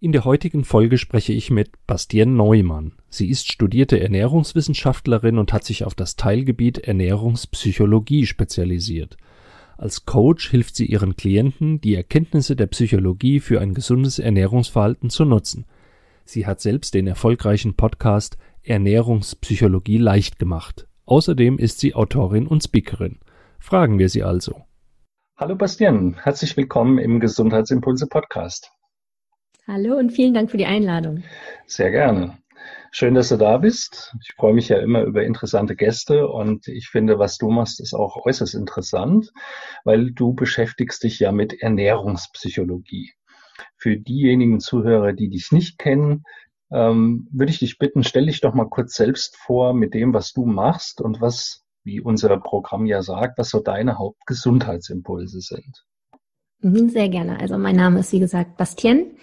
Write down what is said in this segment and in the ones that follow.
In der heutigen Folge spreche ich mit Bastian Neumann. Sie ist studierte Ernährungswissenschaftlerin und hat sich auf das Teilgebiet Ernährungspsychologie spezialisiert. Als Coach hilft sie ihren Klienten, die Erkenntnisse der Psychologie für ein gesundes Ernährungsverhalten zu nutzen. Sie hat selbst den erfolgreichen Podcast Ernährungspsychologie leicht gemacht. Außerdem ist sie Autorin und Speakerin. Fragen wir sie also. Hallo Bastian, herzlich willkommen im Gesundheitsimpulse Podcast. Hallo und vielen Dank für die Einladung. Sehr gerne. Schön, dass du da bist. Ich freue mich ja immer über interessante Gäste und ich finde, was du machst, ist auch äußerst interessant, weil du beschäftigst dich ja mit Ernährungspsychologie. Für diejenigen Zuhörer, die dich nicht kennen, ähm, würde ich dich bitten, stell dich doch mal kurz selbst vor mit dem, was du machst und was, wie unser Programm ja sagt, was so deine Hauptgesundheitsimpulse sind. Mhm, sehr gerne. Also mein Name ist, wie gesagt, Bastien.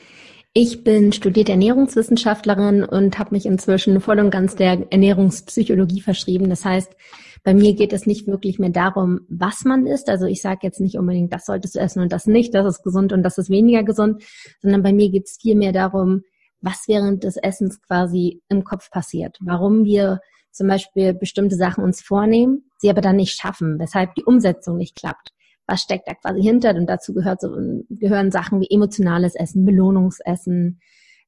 Ich bin studierte Ernährungswissenschaftlerin und habe mich inzwischen voll und ganz der Ernährungspsychologie verschrieben. Das heißt, bei mir geht es nicht wirklich mehr darum, was man isst. Also ich sage jetzt nicht unbedingt, das solltest du essen und das nicht, das ist gesund und das ist weniger gesund, sondern bei mir geht es viel mehr darum, was während des Essens quasi im Kopf passiert. Warum wir zum Beispiel bestimmte Sachen uns vornehmen, sie aber dann nicht schaffen, weshalb die Umsetzung nicht klappt was steckt da quasi hinter? Und dazu gehört so, gehören Sachen wie emotionales Essen, Belohnungsessen,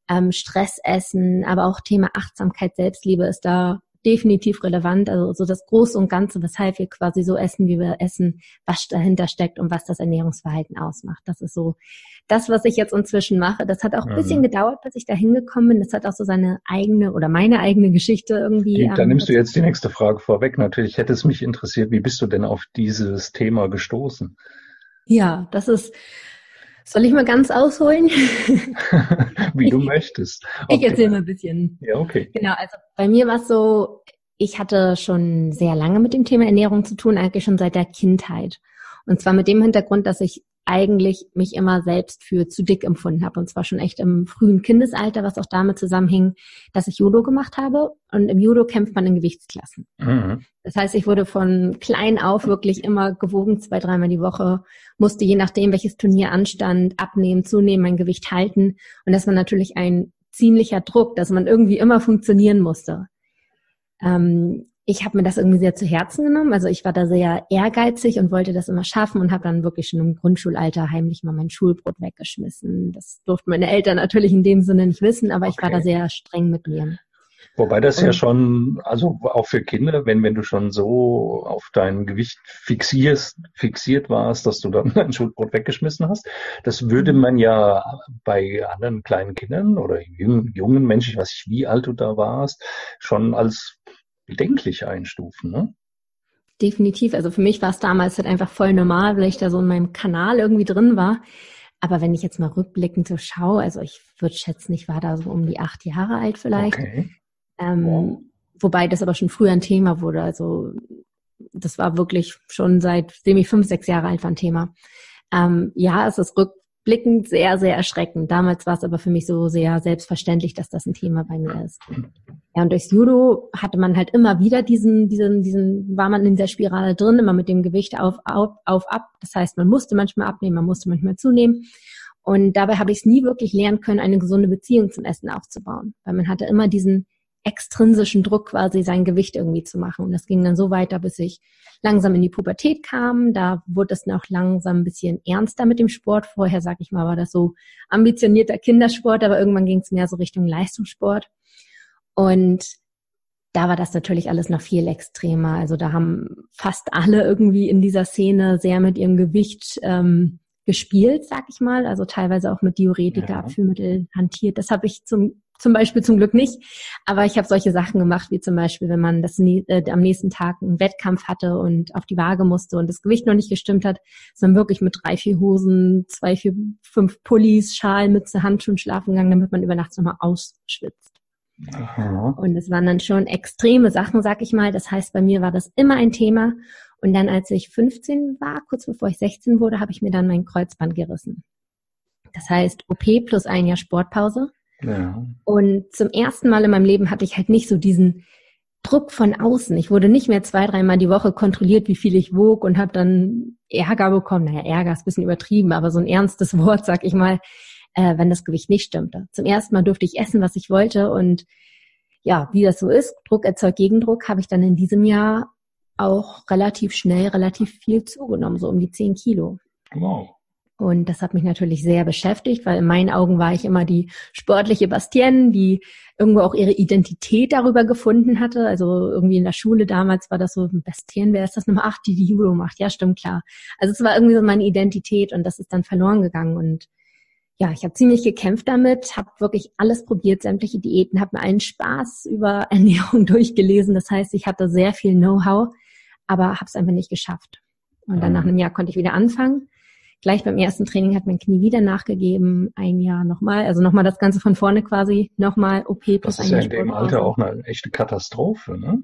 ähm, Stressessen, aber auch Thema Achtsamkeit, Selbstliebe ist da definitiv relevant. Also so das Große und Ganze, weshalb wir quasi so essen, wie wir essen, was dahinter steckt und was das Ernährungsverhalten ausmacht. Das ist so das, was ich jetzt inzwischen mache. Das hat auch ein bisschen gedauert, bis ich da hingekommen bin. Das hat auch so seine eigene oder meine eigene Geschichte irgendwie. Da ähm, nimmst du jetzt die nächste Frage vorweg. Natürlich hätte es mich interessiert, wie bist du denn auf dieses Thema gestoßen? Ja, das ist soll ich mal ganz ausholen? Wie du möchtest. Okay. Ich erzähle mal ein bisschen. Ja, okay. Genau, also bei mir war es so, ich hatte schon sehr lange mit dem Thema Ernährung zu tun, eigentlich schon seit der Kindheit. Und zwar mit dem Hintergrund, dass ich eigentlich mich immer selbst für zu dick empfunden habe. Und zwar schon echt im frühen Kindesalter, was auch damit zusammenhing, dass ich Judo gemacht habe. Und im Judo kämpft man in Gewichtsklassen. Mhm. Das heißt, ich wurde von klein auf wirklich immer gewogen, zwei, dreimal die Woche, musste je nachdem, welches Turnier anstand, abnehmen, zunehmen, mein Gewicht halten. Und das war natürlich ein ziemlicher Druck, dass man irgendwie immer funktionieren musste. Ähm, ich habe mir das irgendwie sehr zu Herzen genommen. Also ich war da sehr ehrgeizig und wollte das immer schaffen und habe dann wirklich schon im Grundschulalter heimlich mal mein Schulbrot weggeschmissen. Das durften meine Eltern natürlich in dem Sinne nicht wissen, aber ich war da sehr streng mit mir. Wobei das und, ja schon, also auch für Kinder, wenn, wenn du schon so auf dein Gewicht fixierst, fixiert warst, dass du dann dein Schulbrot weggeschmissen hast, das würde mhm. man ja bei anderen kleinen Kindern oder jungen, jungen Menschen, ich weiß nicht, wie alt du da warst, schon als bedenklich einstufen, ne? Definitiv. Also für mich war es damals halt einfach voll normal, weil ich da so in meinem Kanal irgendwie drin war. Aber wenn ich jetzt mal rückblickend so schaue, also ich würde schätzen, ich war da so um die acht Jahre alt vielleicht. Okay. Ähm, wow. Wobei das aber schon früher ein Thema wurde. Also das war wirklich schon seitdem ich fünf, sechs Jahre alt war ein Thema. Ähm, ja, es ist rück, rückblickend sehr, sehr erschreckend. Damals war es aber für mich so sehr selbstverständlich, dass das ein Thema bei mir ist. Ja, und durchs Judo hatte man halt immer wieder diesen, diesen, diesen, war man in der Spirale drin, immer mit dem Gewicht auf, auf, auf, ab. Das heißt, man musste manchmal abnehmen, man musste manchmal zunehmen. Und dabei habe ich es nie wirklich lernen können, eine gesunde Beziehung zum Essen aufzubauen. Weil man hatte immer diesen extrinsischen Druck quasi sein Gewicht irgendwie zu machen. Und das ging dann so weiter, bis ich langsam in die Pubertät kam. Da wurde es noch langsam ein bisschen ernster mit dem Sport. Vorher, sag ich mal, war das so ambitionierter Kindersport, aber irgendwann ging es mehr so Richtung Leistungssport. Und da war das natürlich alles noch viel extremer. Also da haben fast alle irgendwie in dieser Szene sehr mit ihrem Gewicht ähm, gespielt, sag ich mal. Also teilweise auch mit Diuretika, ja. Abführmittel hantiert. Das habe ich zum zum Beispiel zum Glück nicht. Aber ich habe solche Sachen gemacht, wie zum Beispiel, wenn man das äh, am nächsten Tag einen Wettkampf hatte und auf die Waage musste und das Gewicht noch nicht gestimmt hat, sondern wirklich mit drei, vier Hosen, zwei, vier, fünf Pullis, Schal, Mütze, Handschuhen schlafen gegangen, damit man über Nachts nochmal ausschwitzt. Aha. Und es waren dann schon extreme Sachen, sag ich mal. Das heißt, bei mir war das immer ein Thema. Und dann, als ich 15 war, kurz bevor ich 16 wurde, habe ich mir dann mein Kreuzband gerissen. Das heißt, OP plus ein Jahr Sportpause. Ja. Und zum ersten Mal in meinem Leben hatte ich halt nicht so diesen Druck von außen. Ich wurde nicht mehr zwei, dreimal die Woche kontrolliert, wie viel ich wog und habe dann Ärger bekommen. Naja, Ärger ist ein bisschen übertrieben, aber so ein ernstes Wort, sag ich mal, äh, wenn das Gewicht nicht stimmte. Zum ersten Mal durfte ich essen, was ich wollte und ja, wie das so ist, Druck erzeugt Gegendruck, habe ich dann in diesem Jahr auch relativ schnell, relativ viel zugenommen, so um die zehn Kilo. Wow. Und das hat mich natürlich sehr beschäftigt, weil in meinen Augen war ich immer die sportliche Bastienne, die irgendwo auch ihre Identität darüber gefunden hatte. Also irgendwie in der Schule damals war das so, Bastienne, wer ist das Nummer acht, die die Judo macht? Ja, stimmt, klar. Also es war irgendwie so meine Identität und das ist dann verloren gegangen. Und ja, ich habe ziemlich gekämpft damit, habe wirklich alles probiert, sämtliche Diäten, habe mir einen Spaß über Ernährung durchgelesen. Das heißt, ich hatte sehr viel Know-how, aber habe es einfach nicht geschafft. Und dann nach einem Jahr konnte ich wieder anfangen Gleich beim ersten Training hat mein Knie wieder nachgegeben, ein Jahr nochmal, also nochmal das Ganze von vorne quasi, nochmal OP plus Das ist ja in dem Alter auch eine echte Katastrophe, ne?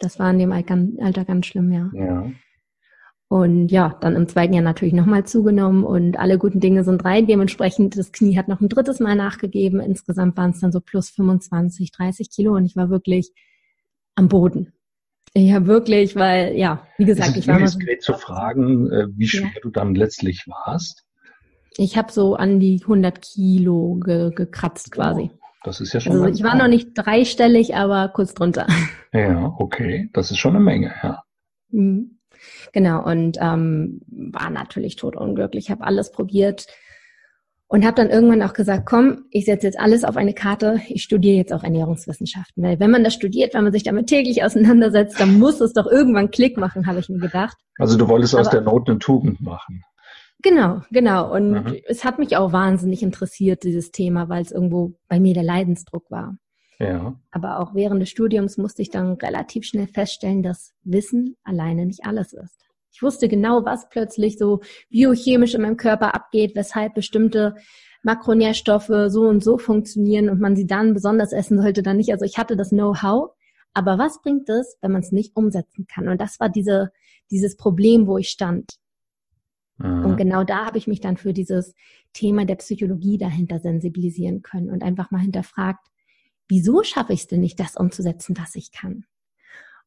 Das war in dem Alter ganz schlimm, ja. Ja. Und ja, dann im zweiten Jahr natürlich nochmal zugenommen und alle guten Dinge sind drei. Dementsprechend, das Knie hat noch ein drittes Mal nachgegeben. Insgesamt waren es dann so plus 25, 30 Kilo und ich war wirklich am Boden. Ja, wirklich, weil, ja, wie gesagt, ich war mal. diskret zu fragen, äh, wie schwer ja. du dann letztlich warst? Ich habe so an die 100 Kilo ge gekratzt quasi. Das ist ja schon. Also ich war noch nicht dreistellig, aber kurz drunter. Ja, okay, das ist schon eine Menge, ja. Mhm. Genau, und ähm, war natürlich totunglücklich, habe alles probiert, und habe dann irgendwann auch gesagt, komm, ich setze jetzt alles auf eine Karte, ich studiere jetzt auch Ernährungswissenschaften. Weil wenn man das studiert, wenn man sich damit täglich auseinandersetzt, dann muss es doch irgendwann Klick machen, habe ich mir gedacht. Also du wolltest Aber, aus der Not eine Tugend machen. Genau, genau. Und mhm. es hat mich auch wahnsinnig interessiert, dieses Thema, weil es irgendwo bei mir der Leidensdruck war. Ja. Aber auch während des Studiums musste ich dann relativ schnell feststellen, dass Wissen alleine nicht alles ist. Ich wusste genau, was plötzlich so biochemisch in meinem Körper abgeht, weshalb bestimmte Makronährstoffe so und so funktionieren und man sie dann besonders essen sollte, dann nicht. Also ich hatte das Know-how. Aber was bringt es, wenn man es nicht umsetzen kann? Und das war diese, dieses Problem, wo ich stand. Mhm. Und genau da habe ich mich dann für dieses Thema der Psychologie dahinter sensibilisieren können und einfach mal hinterfragt, wieso schaffe ich es denn nicht, das umzusetzen, was ich kann?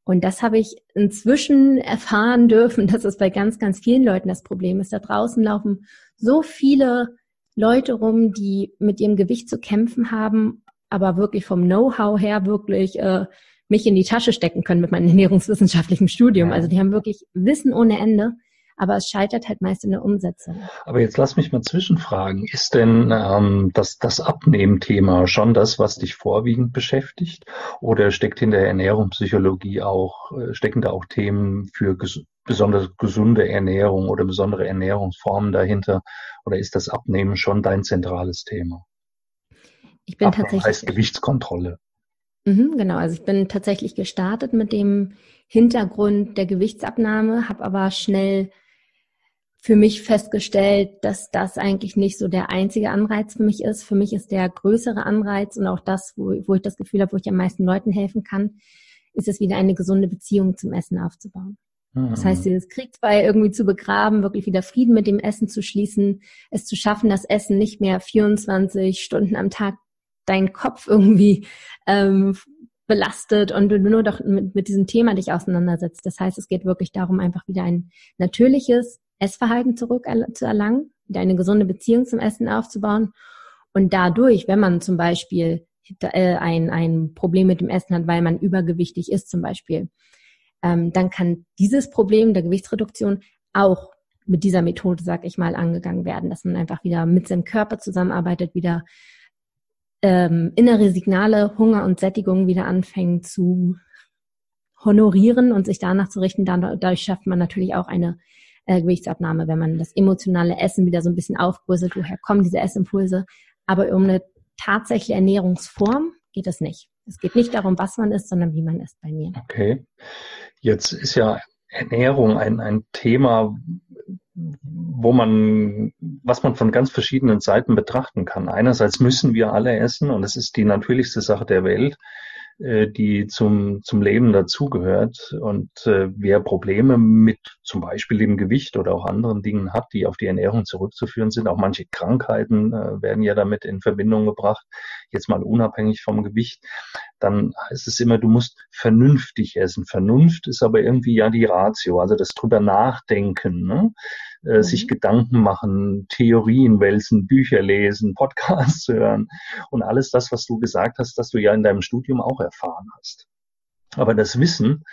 Und das habe ich inzwischen erfahren dürfen, dass es bei ganz, ganz vielen Leuten das Problem ist. Da draußen laufen so viele Leute rum, die mit ihrem Gewicht zu kämpfen haben, aber wirklich vom Know-how her wirklich äh, mich in die Tasche stecken können mit meinem ernährungswissenschaftlichen Studium. Also die haben wirklich Wissen ohne Ende, aber es scheitert halt meist in der Umsetzung. Aber jetzt lass mich mal zwischenfragen. Ist denn ähm, das, das Abnehmthema schon das, was dich vorwiegend beschäftigt? Oder steckt in der Ernährungspsychologie auch, äh, stecken da auch Themen für ges besonders gesunde Ernährung oder besondere Ernährungsformen dahinter? Oder ist das Abnehmen schon dein zentrales Thema? Ich bin Abnehmen tatsächlich. heißt Gewichtskontrolle. Mhm, genau, also ich bin tatsächlich gestartet mit dem Hintergrund der Gewichtsabnahme, habe aber schnell für mich festgestellt, dass das eigentlich nicht so der einzige Anreiz für mich ist. Für mich ist der größere Anreiz und auch das, wo, wo ich das Gefühl habe, wo ich am meisten Leuten helfen kann, ist es wieder eine gesunde Beziehung zum Essen aufzubauen. Mhm. Das heißt, dieses Kriegsbeil irgendwie zu begraben, wirklich wieder Frieden mit dem Essen zu schließen, es zu schaffen, dass Essen nicht mehr 24 Stunden am Tag deinen Kopf irgendwie ähm, belastet und du nur doch mit, mit diesem Thema dich auseinandersetzt. Das heißt, es geht wirklich darum, einfach wieder ein natürliches, Essverhalten zurück zu erlangen, wieder eine gesunde Beziehung zum Essen aufzubauen und dadurch, wenn man zum Beispiel äh, ein, ein Problem mit dem Essen hat, weil man übergewichtig ist zum Beispiel, ähm, dann kann dieses Problem der Gewichtsreduktion auch mit dieser Methode, sag ich mal, angegangen werden, dass man einfach wieder mit seinem Körper zusammenarbeitet, wieder ähm, innere Signale, Hunger und Sättigung wieder anfängt zu honorieren und sich danach zu richten. Dadurch schafft man natürlich auch eine äh, Gewichtsabnahme, wenn man das emotionale Essen wieder so ein bisschen aufbröselt, woher kommen diese Essimpulse. Aber um eine tatsächliche Ernährungsform geht es nicht. Es geht nicht darum, was man isst, sondern wie man isst bei mir. Okay. Jetzt ist ja Ernährung ein, ein Thema, wo man, was man von ganz verschiedenen Seiten betrachten kann. Einerseits müssen wir alle essen und es ist die natürlichste Sache der Welt. Äh, die zum, zum Leben dazugehört. Und äh, wer Probleme mit zum Beispiel dem Gewicht oder auch anderen Dingen hat, die auf die Ernährung zurückzuführen sind, auch manche Krankheiten äh, werden ja damit in Verbindung gebracht, jetzt mal unabhängig vom Gewicht, dann heißt es immer, du musst vernünftig essen. Vernunft ist aber irgendwie ja die Ratio, also das drüber nachdenken. Ne? äh, mhm. sich Gedanken machen, Theorien wälzen, Bücher lesen, Podcasts hören und alles das, was du gesagt hast, dass du ja in deinem Studium auch erfahren hast. Aber das Wissen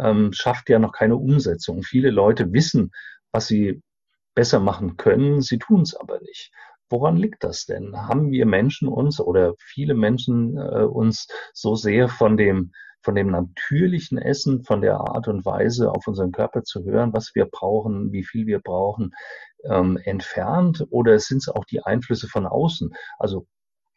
ähm, schafft ja noch keine Umsetzung. Viele Leute wissen, was sie besser machen können, sie tun es aber nicht. Woran liegt das denn? Haben wir Menschen uns oder viele Menschen äh, uns so sehr von dem von dem natürlichen Essen, von der Art und Weise auf unseren Körper zu hören, was wir brauchen, wie viel wir brauchen, ähm, entfernt? Oder sind es auch die Einflüsse von außen? Also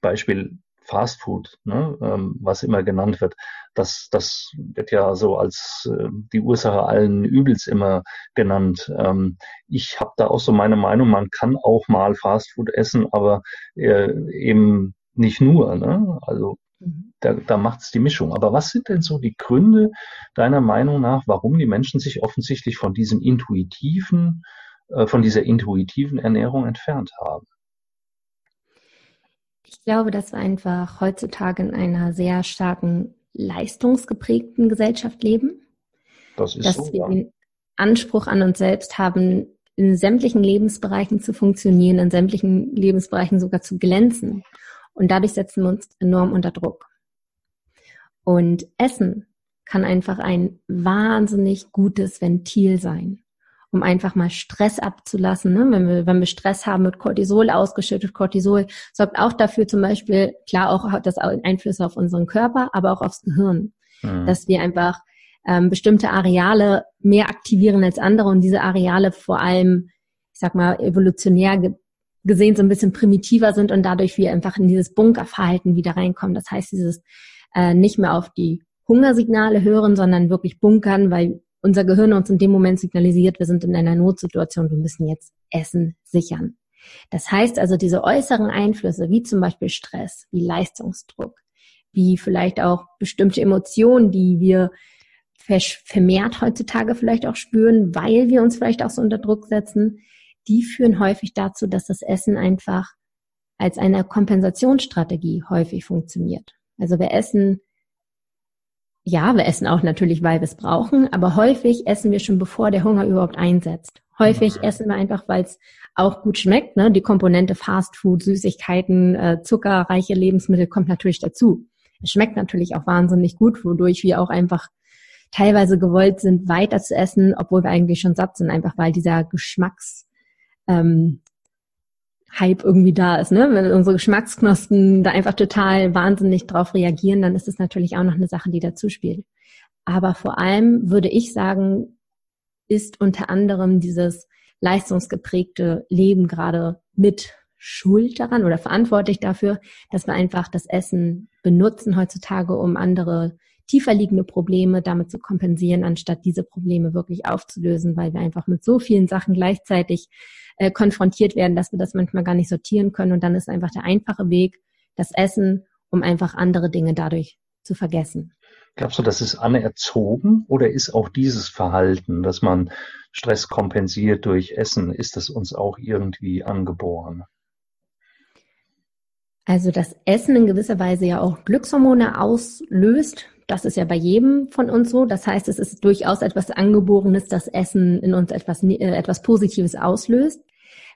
Beispiel Fast Food, ne, ähm, was immer genannt wird, das, das wird ja so als äh, die Ursache allen Übels immer genannt. Ähm, ich habe da auch so meine Meinung, man kann auch mal Fast Food essen, aber äh, eben nicht nur. Ne? Also Mhm. Da, da macht es die Mischung. Aber was sind denn so die Gründe deiner Meinung nach, warum die Menschen sich offensichtlich von diesem intuitiven, äh, von dieser intuitiven Ernährung entfernt haben? Ich glaube, dass wir einfach heutzutage in einer sehr starken leistungsgeprägten Gesellschaft leben. Das ist dass so, wir ja. den Anspruch an uns selbst haben, in sämtlichen Lebensbereichen zu funktionieren, in sämtlichen Lebensbereichen sogar zu glänzen. Und dadurch setzen wir uns enorm unter Druck. Und Essen kann einfach ein wahnsinnig gutes Ventil sein, um einfach mal Stress abzulassen. Ne? Wenn, wir, wenn wir Stress haben, wird Cortisol ausgeschüttet. Cortisol sorgt auch dafür zum Beispiel, klar auch hat das Einflüsse auf unseren Körper, aber auch aufs Gehirn, mhm. dass wir einfach ähm, bestimmte Areale mehr aktivieren als andere und diese Areale vor allem, ich sag mal, evolutionär gesehen so ein bisschen primitiver sind und dadurch wir einfach in dieses Bunkerverhalten wieder reinkommen. Das heißt, dieses äh, nicht mehr auf die Hungersignale hören, sondern wirklich bunkern, weil unser Gehirn uns in dem Moment signalisiert, wir sind in einer Notsituation, wir müssen jetzt Essen sichern. Das heißt also, diese äußeren Einflüsse, wie zum Beispiel Stress, wie Leistungsdruck, wie vielleicht auch bestimmte Emotionen, die wir vermehrt heutzutage vielleicht auch spüren, weil wir uns vielleicht auch so unter Druck setzen, die führen häufig dazu, dass das Essen einfach als eine Kompensationsstrategie häufig funktioniert. Also wir essen, ja, wir essen auch natürlich, weil wir es brauchen, aber häufig essen wir schon bevor der Hunger überhaupt einsetzt. Häufig mhm. essen wir einfach, weil es auch gut schmeckt. Ne? Die Komponente Fast Food, Süßigkeiten, äh, zuckerreiche Lebensmittel kommt natürlich dazu. Es schmeckt natürlich auch wahnsinnig gut, wodurch wir auch einfach teilweise gewollt sind, weiter zu essen, obwohl wir eigentlich schon satt sind, einfach weil dieser Geschmacks ähm, Hype irgendwie da ist. Ne? Wenn unsere Geschmacksknospen da einfach total wahnsinnig drauf reagieren, dann ist es natürlich auch noch eine Sache, die dazu spielt. Aber vor allem würde ich sagen, ist unter anderem dieses leistungsgeprägte Leben gerade mit schuld daran oder verantwortlich dafür, dass wir einfach das Essen benutzen heutzutage, um andere tiefer liegende Probleme damit zu kompensieren, anstatt diese Probleme wirklich aufzulösen, weil wir einfach mit so vielen Sachen gleichzeitig äh, konfrontiert werden, dass wir das manchmal gar nicht sortieren können. Und dann ist einfach der einfache Weg das Essen, um einfach andere Dinge dadurch zu vergessen. Glaubst du, das ist anerzogen oder ist auch dieses Verhalten, dass man Stress kompensiert durch Essen, ist das uns auch irgendwie angeboren? Also, dass Essen in gewisser Weise ja auch Glückshormone auslöst, das ist ja bei jedem von uns so. Das heißt, es ist durchaus etwas Angeborenes, dass Essen in uns etwas, äh, etwas Positives auslöst.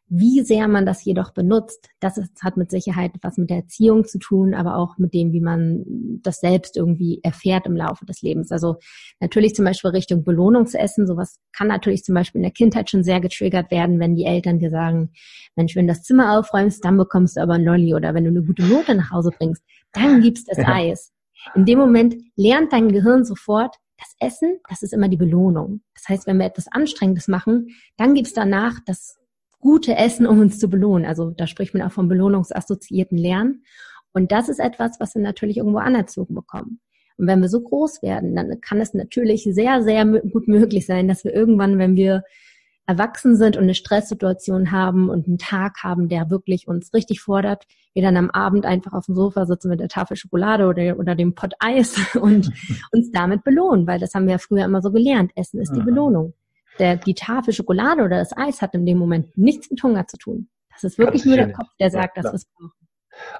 Wie sehr man das jedoch benutzt, das ist, hat mit Sicherheit was mit der Erziehung zu tun, aber auch mit dem, wie man das selbst irgendwie erfährt im Laufe des Lebens. Also natürlich zum Beispiel Richtung Belohnungsessen. Sowas kann natürlich zum Beispiel in der Kindheit schon sehr getriggert werden, wenn die Eltern dir sagen, Mensch, wenn du das Zimmer aufräumst, dann bekommst du aber ein Lolli oder wenn du eine gute Note nach Hause bringst, dann gibt's das Eis. In dem Moment lernt dein Gehirn sofort, das Essen, das ist immer die Belohnung. Das heißt, wenn wir etwas Anstrengendes machen, dann gibt's danach das gute Essen, um uns zu belohnen. Also da spricht man auch vom belohnungsassoziierten Lernen. Und das ist etwas, was wir natürlich irgendwo anerzogen bekommen. Und wenn wir so groß werden, dann kann es natürlich sehr, sehr gut möglich sein, dass wir irgendwann, wenn wir erwachsen sind und eine Stresssituation haben und einen Tag haben, der wirklich uns richtig fordert, wir dann am Abend einfach auf dem Sofa sitzen mit der Tafel Schokolade oder, oder dem Pott Eis und uns damit belohnen, weil das haben wir ja früher immer so gelernt. Essen ist die Belohnung. Der, die Tafel Schokolade oder das Eis hat in dem Moment nichts mit Hunger zu tun. Das ist wirklich Ganz nur der Kopf, der sagt, ja, dass wir es brauchen.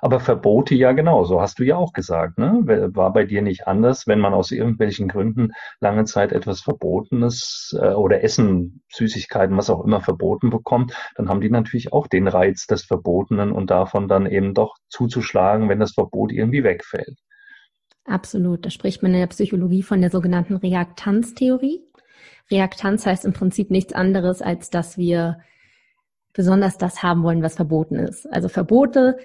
Aber Verbote ja genauso, hast du ja auch gesagt. Ne? War bei dir nicht anders, wenn man aus irgendwelchen Gründen lange Zeit etwas Verbotenes äh, oder Essen, Süßigkeiten, was auch immer verboten bekommt, dann haben die natürlich auch den Reiz des Verbotenen und davon dann eben doch zuzuschlagen, wenn das Verbot irgendwie wegfällt. Absolut. Da spricht man in der Psychologie von der sogenannten Reaktanztheorie. Reaktanz heißt im Prinzip nichts anderes, als dass wir besonders das haben wollen, was verboten ist. Also Verbote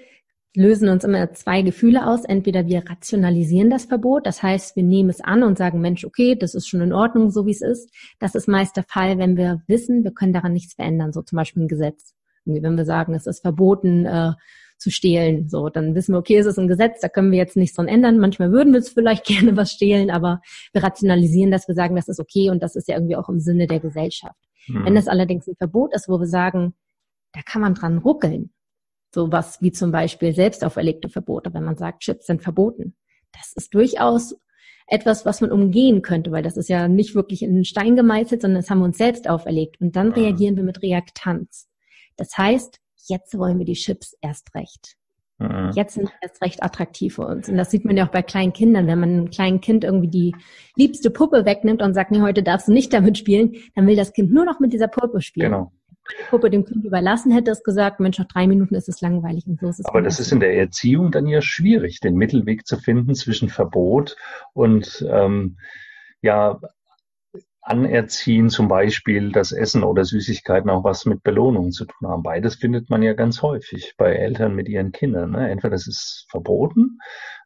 lösen uns immer zwei Gefühle aus. Entweder wir rationalisieren das Verbot, das heißt, wir nehmen es an und sagen, Mensch, okay, das ist schon in Ordnung, so wie es ist. Das ist meist der Fall, wenn wir wissen, wir können daran nichts verändern, so zum Beispiel ein Gesetz. Wenn wir sagen, es ist verboten äh, zu stehlen, so, dann wissen wir, okay, es ist ein Gesetz, da können wir jetzt nichts dran ändern. Manchmal würden wir es vielleicht gerne was stehlen, aber wir rationalisieren das, wir sagen, das ist okay und das ist ja irgendwie auch im Sinne der Gesellschaft. Mhm. Wenn es allerdings ein Verbot ist, wo wir sagen, da kann man dran ruckeln, Sowas wie zum Beispiel selbst auferlegte Verbote, wenn man sagt, Chips sind verboten. Das ist durchaus etwas, was man umgehen könnte, weil das ist ja nicht wirklich in den Stein gemeißelt, sondern das haben wir uns selbst auferlegt. Und dann mhm. reagieren wir mit Reaktanz. Das heißt, jetzt wollen wir die Chips erst recht. Mhm. Jetzt sind sie erst recht attraktiv für uns. Und das sieht man ja auch bei kleinen Kindern. Wenn man einem kleinen Kind irgendwie die liebste Puppe wegnimmt und sagt, nee, heute darfst du nicht damit spielen, dann will das Kind nur noch mit dieser Puppe spielen. Genau die Puppe dem Kind überlassen hätte, es gesagt, Mensch, nach drei Minuten ist es langweilig und so ist es. Aber das ist in der Erziehung dann ja schwierig, den Mittelweg zu finden zwischen Verbot und ähm, ja Anerziehen, zum Beispiel das Essen oder Süßigkeiten auch was mit Belohnungen zu tun haben. Beides findet man ja ganz häufig bei Eltern mit ihren Kindern. Ne? Entweder das ist verboten,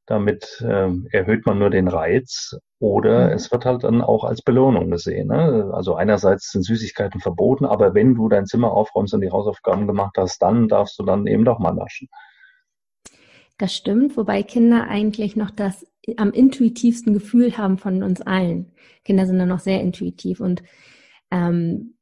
damit äh, erhöht man nur den Reiz oder mhm. es wird halt dann auch als Belohnung gesehen. Ne? Also einerseits sind Süßigkeiten verboten, aber wenn du dein Zimmer aufräumst und die Hausaufgaben gemacht hast, dann darfst du dann eben doch mal naschen. Das stimmt, wobei Kinder eigentlich noch das am intuitivsten Gefühl haben von uns allen. Kinder sind dann noch sehr intuitiv und ähm,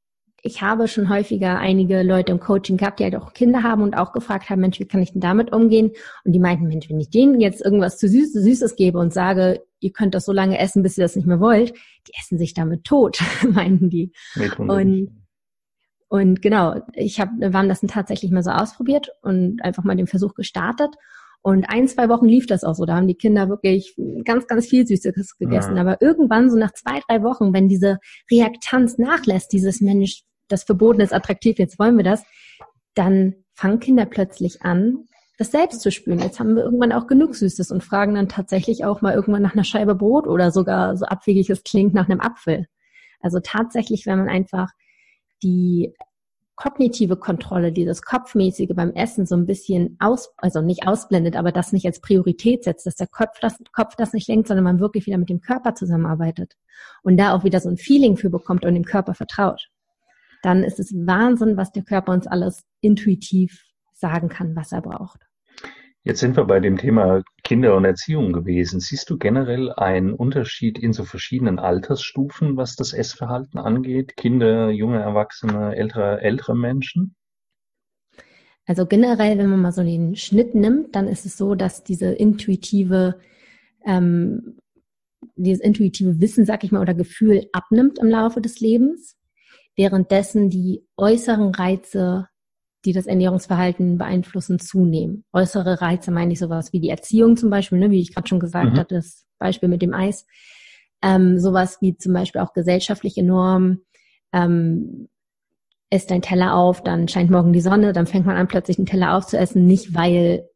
ich habe schon häufiger einige Leute im Coaching gehabt, die halt auch Kinder haben und auch gefragt haben, Mensch, wie kann ich denn damit umgehen? Und die meinten, Mensch, wenn ich denen jetzt irgendwas zu Süßes, Süßes gebe und sage, ihr könnt das so lange essen, bis ihr das nicht mehr wollt, die essen sich damit tot, meinten die. Und, und genau, ich habe, wir haben das dann tatsächlich mal so ausprobiert und einfach mal den Versuch gestartet. Und ein, zwei Wochen lief das auch so. Da haben die Kinder wirklich ganz, ganz viel Süßes gegessen. Ja. Aber irgendwann, so nach zwei, drei Wochen, wenn diese Reaktanz nachlässt, dieses Mensch, das Verbotene ist attraktiv, jetzt wollen wir das, dann fangen Kinder plötzlich an, das selbst zu spüren. Jetzt haben wir irgendwann auch genug Süßes und fragen dann tatsächlich auch mal irgendwann nach einer Scheibe Brot oder sogar so abwegig es klingt nach einem Apfel. Also tatsächlich, wenn man einfach die kognitive Kontrolle, dieses Kopfmäßige beim Essen so ein bisschen aus, also nicht ausblendet, aber das nicht als Priorität setzt, dass der Kopf das, Kopf das nicht lenkt, sondern man wirklich wieder mit dem Körper zusammenarbeitet und da auch wieder so ein Feeling für bekommt und dem Körper vertraut dann ist es Wahnsinn, was der Körper uns alles intuitiv sagen kann, was er braucht. Jetzt sind wir bei dem Thema Kinder und Erziehung gewesen. Siehst du generell einen Unterschied in so verschiedenen Altersstufen, was das Essverhalten angeht? Kinder, junge Erwachsene, ältere, ältere Menschen? Also generell, wenn man mal so den Schnitt nimmt, dann ist es so, dass diese intuitive, ähm, dieses intuitive Wissen, sag ich mal, oder Gefühl abnimmt im Laufe des Lebens währenddessen die äußeren Reize, die das Ernährungsverhalten beeinflussen, zunehmen. Äußere Reize meine ich sowas wie die Erziehung zum Beispiel, ne, wie ich gerade schon gesagt mhm. hatte, das Beispiel mit dem Eis. Ähm, sowas wie zum Beispiel auch gesellschaftliche Normen. Ähm, isst dein Teller auf, dann scheint morgen die Sonne, dann fängt man an, plötzlich einen Teller aufzuessen, nicht weil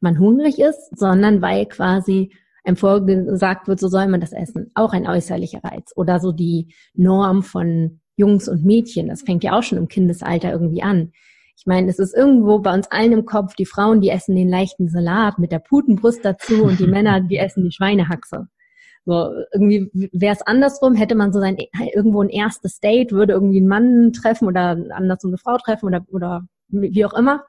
man hungrig ist, sondern weil quasi einem vorgesagt wird, so soll man das essen. Auch ein äußerlicher Reiz. Oder so die Norm von Jungs und Mädchen. Das fängt ja auch schon im Kindesalter irgendwie an. Ich meine, es ist irgendwo bei uns allen im Kopf, die Frauen, die essen den leichten Salat mit der Putenbrust dazu und die Männer, die essen die Schweinehaxe. So, irgendwie wäre es andersrum, hätte man so sein irgendwo ein erstes Date, würde irgendwie einen Mann treffen oder andersrum eine Frau treffen oder, oder wie auch immer,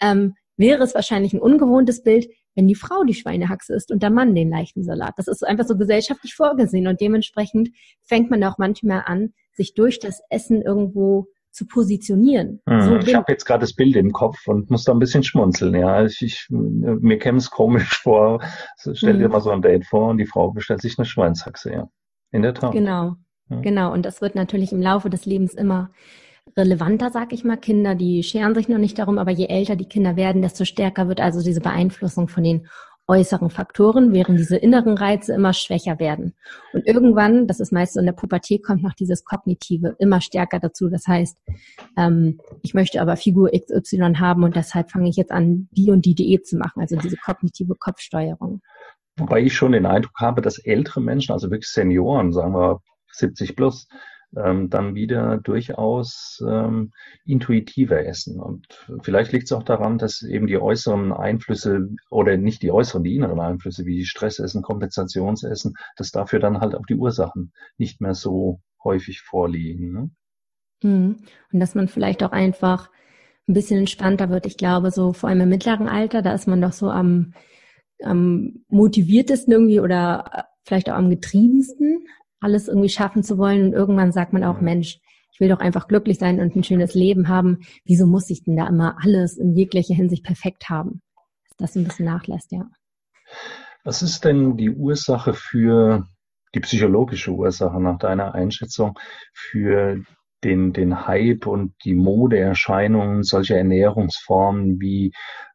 ähm, wäre es wahrscheinlich ein ungewohntes Bild wenn die Frau die Schweinehaxe isst und der Mann den leichten Salat. Das ist einfach so gesellschaftlich vorgesehen und dementsprechend fängt man auch manchmal an, sich durch das Essen irgendwo zu positionieren. Hm, so ich habe jetzt gerade das Bild im Kopf und muss da ein bisschen schmunzeln. Ja, ich, ich mir käme es komisch vor. Stell dir hm. mal so ein Date vor und die Frau bestellt sich eine Schweinshaxe. Ja, in der Tat. Genau, ja. genau. Und das wird natürlich im Laufe des Lebens immer relevanter, sag ich mal. Kinder, die scheren sich noch nicht darum, aber je älter die Kinder werden, desto stärker wird also diese Beeinflussung von den äußeren Faktoren, während diese inneren Reize immer schwächer werden. Und irgendwann, das ist meist so in der Pubertät, kommt noch dieses Kognitive immer stärker dazu. Das heißt, ähm, ich möchte aber Figur XY haben und deshalb fange ich jetzt an, die und die Diät zu machen, also diese kognitive Kopfsteuerung. Wobei ich schon den Eindruck habe, dass ältere Menschen, also wirklich Senioren, sagen wir 70 plus, ähm, dann wieder durchaus ähm, intuitiver essen. Und vielleicht liegt es auch daran, dass eben die äußeren Einflüsse oder nicht die äußeren, die inneren Einflüsse wie Stressessen, Kompensationsessen, dass dafür dann halt auch die Ursachen nicht mehr so häufig vorliegen. Ne? Mhm. Und dass man vielleicht auch einfach ein bisschen entspannter wird. Ich glaube, so vor allem im mittleren Alter, da ist man doch so am, am motiviertesten irgendwie oder vielleicht auch am getriebensten alles irgendwie schaffen zu wollen. Und irgendwann sagt man auch, Mensch, ich will doch einfach glücklich sein und ein schönes Leben haben. Wieso muss ich denn da immer alles in jeglicher Hinsicht perfekt haben? Dass das ein bisschen nachlässt, ja. Was ist denn die Ursache für, die psychologische Ursache nach deiner Einschätzung für den, den Hype und die Modeerscheinungen solcher Ernährungsformen wie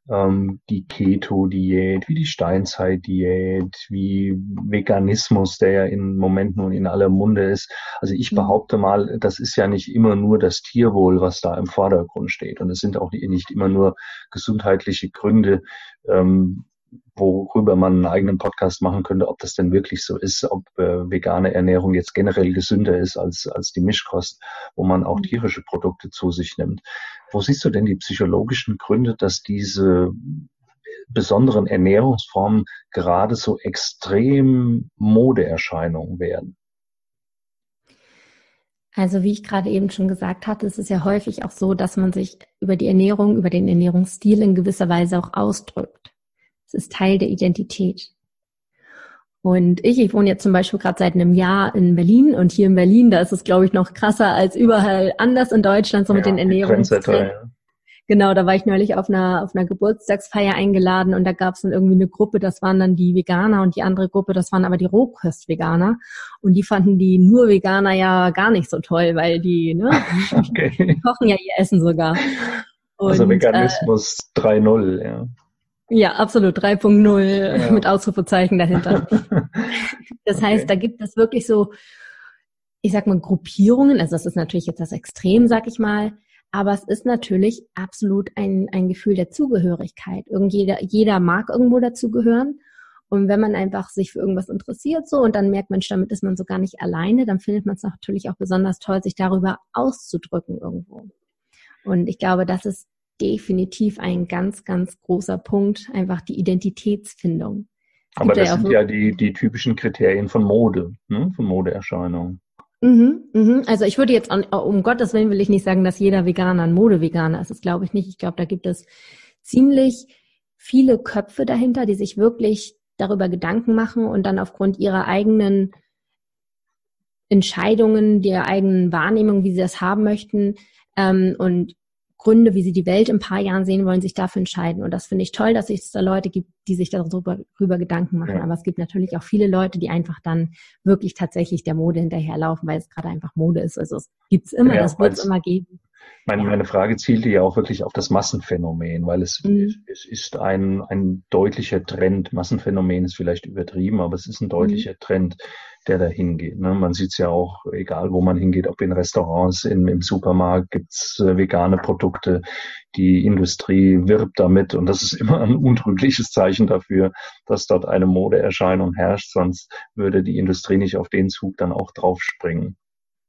ähm, die Keto-Diät, wie die Steinzeit-Diät, wie Veganismus, der ja im Moment nun in aller Munde ist. Also ich mhm. behaupte mal, das ist ja nicht immer nur das Tierwohl, was da im Vordergrund steht. Und es sind auch nicht immer nur gesundheitliche Gründe, ähm, worüber man einen eigenen Podcast machen könnte, ob das denn wirklich so ist, ob äh, vegane Ernährung jetzt generell gesünder ist als, als die Mischkost, wo man auch mhm. tierische Produkte zu sich nimmt. Wo siehst du denn die psychologischen Gründe, dass diese besonderen Ernährungsformen gerade so extrem Modeerscheinungen werden? Also wie ich gerade eben schon gesagt hatte, es ist ja häufig auch so, dass man sich über die Ernährung, über den Ernährungsstil in gewisser Weise auch ausdrückt. Es ist Teil der Identität. Und ich, ich wohne jetzt zum Beispiel gerade seit einem Jahr in Berlin und hier in Berlin, da ist es, glaube ich, noch krasser als überall anders in Deutschland, so ja, mit den Ernährungstrends. Genau, da war ich neulich auf einer, auf einer Geburtstagsfeier eingeladen und da gab es dann irgendwie eine Gruppe, das waren dann die Veganer und die andere Gruppe, das waren aber die Rohkost-Veganer. Und die fanden die nur Veganer ja gar nicht so toll, weil die, ne, okay. die kochen ja ihr Essen sogar. Also und, also Veganismus äh, 3.0, ja. Ja, absolut. 3.0 ja. mit Ausrufezeichen dahinter. Das okay. heißt, da gibt es wirklich so, ich sag mal, Gruppierungen. Also das ist natürlich jetzt das Extrem, sag ich mal. Aber es ist natürlich absolut ein, ein Gefühl der Zugehörigkeit. Irgend jeder, jeder mag irgendwo dazugehören. Und wenn man einfach sich für irgendwas interessiert so und dann merkt, Mensch, damit ist man so gar nicht alleine, dann findet man es natürlich auch besonders toll, sich darüber auszudrücken irgendwo. Und ich glaube, das ist definitiv ein ganz, ganz großer Punkt, einfach die Identitätsfindung. Aber das ja sind ja die, die typischen Kriterien von Mode, ne? von Modeerscheinungen. Mhm, mhm. Also ich würde jetzt, um Gottes Willen will ich nicht sagen, dass jeder Veganer ein Modeveganer ist. Das glaube ich nicht. Ich glaube, da gibt es ziemlich viele Köpfe dahinter, die sich wirklich darüber Gedanken machen und dann aufgrund ihrer eigenen Entscheidungen, der eigenen Wahrnehmung, wie sie das haben möchten, ähm, und Gründe, wie sie die Welt in ein paar Jahren sehen wollen, sich dafür entscheiden. Und das finde ich toll, dass es da Leute gibt, die sich darüber, darüber Gedanken machen. Ja. Aber es gibt natürlich auch viele Leute, die einfach dann wirklich tatsächlich der Mode hinterherlaufen, weil es gerade einfach Mode ist. Also es gibt's immer, ja, das wird es immer geben. Meine, meine Frage zielte ja auch wirklich auf das Massenphänomen, weil es, mhm. es ist ein, ein deutlicher Trend. Massenphänomen ist vielleicht übertrieben, aber es ist ein deutlicher mhm. Trend der da hingeht. Ne? Man sieht es ja auch, egal wo man hingeht, ob in Restaurants, in, im Supermarkt gibt's äh, vegane Produkte. Die Industrie wirbt damit und das ist immer ein untrügliches Zeichen dafür, dass dort eine Modeerscheinung herrscht, sonst würde die Industrie nicht auf den Zug dann auch draufspringen.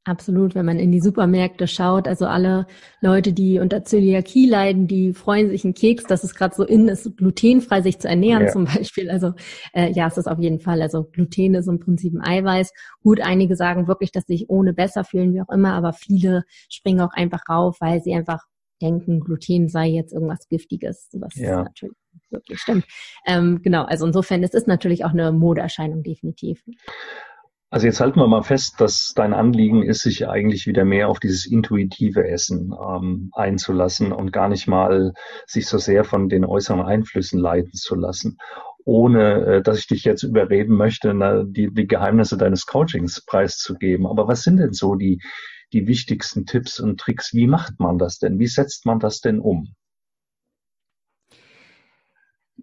Absolut, wenn man in die Supermärkte schaut, also alle Leute, die unter Zöliakie leiden, die freuen sich einen Keks, dass es gerade so in ist, glutenfrei sich zu ernähren ja. zum Beispiel. Also äh, ja, es ist auf jeden Fall, also Gluten ist im Prinzip ein Eiweiß. Gut, einige sagen wirklich, dass sie sich ohne besser fühlen, wie auch immer, aber viele springen auch einfach rauf, weil sie einfach denken, Gluten sei jetzt irgendwas Giftiges, was ja. natürlich wirklich stimmt. Ähm, genau, also insofern, es ist natürlich auch eine Modeerscheinung, definitiv. Also jetzt halten wir mal fest, dass dein Anliegen ist, sich eigentlich wieder mehr auf dieses intuitive Essen ähm, einzulassen und gar nicht mal sich so sehr von den äußeren Einflüssen leiten zu lassen ohne äh, dass ich dich jetzt überreden möchte, die, die Geheimnisse deines Coachings preiszugeben. Aber was sind denn so die, die wichtigsten Tipps und Tricks? Wie macht man das denn? Wie setzt man das denn um?